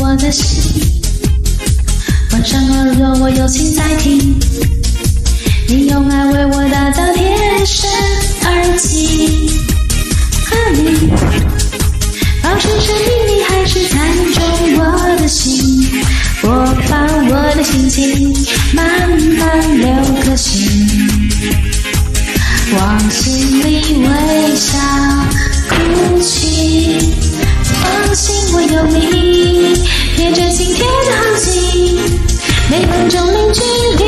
我的心。关上耳朵，我有心在听。你用爱为我打造贴身耳机，和你保持神秘，你还是猜中我的心。播放我的心情，慢慢六颗心，往心里微笑哭泣。放心，我有你，贴着心贴得好近，每分钟零距离。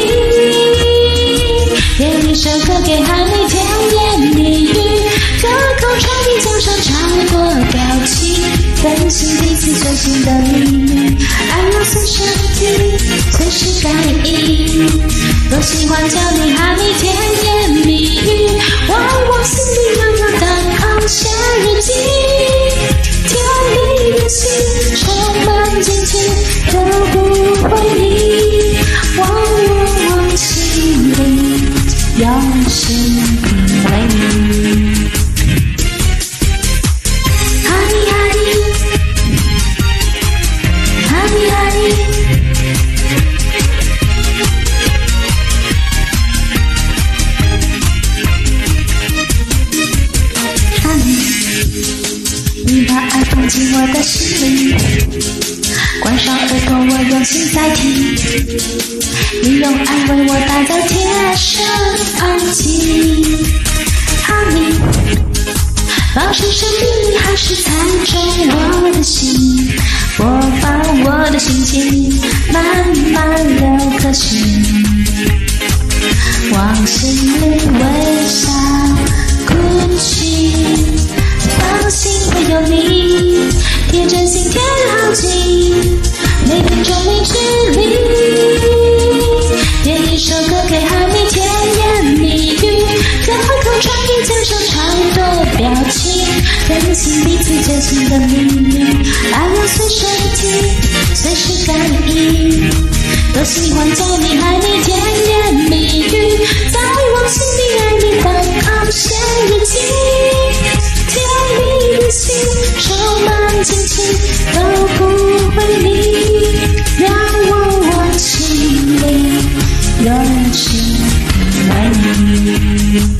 点一首歌给还没甜言蜜语，隔空传递江山超多表情，分析彼此最新的秘密，爱要随身听，随时感应。多喜欢叫你还没甜我的心里。关上耳朵，我用心在听。你用爱为我打造贴身耳机，Honey，保持神秘，你还是猜中我的心。播放我的心情，慢慢六颗心，往心里每分钟零距离，点一首歌给还没甜言蜜语，在花口传递江山超多表情，分析彼此最新的秘密，爱要随身听，随时感应。多喜欢叫你还没甜言蜜语，你。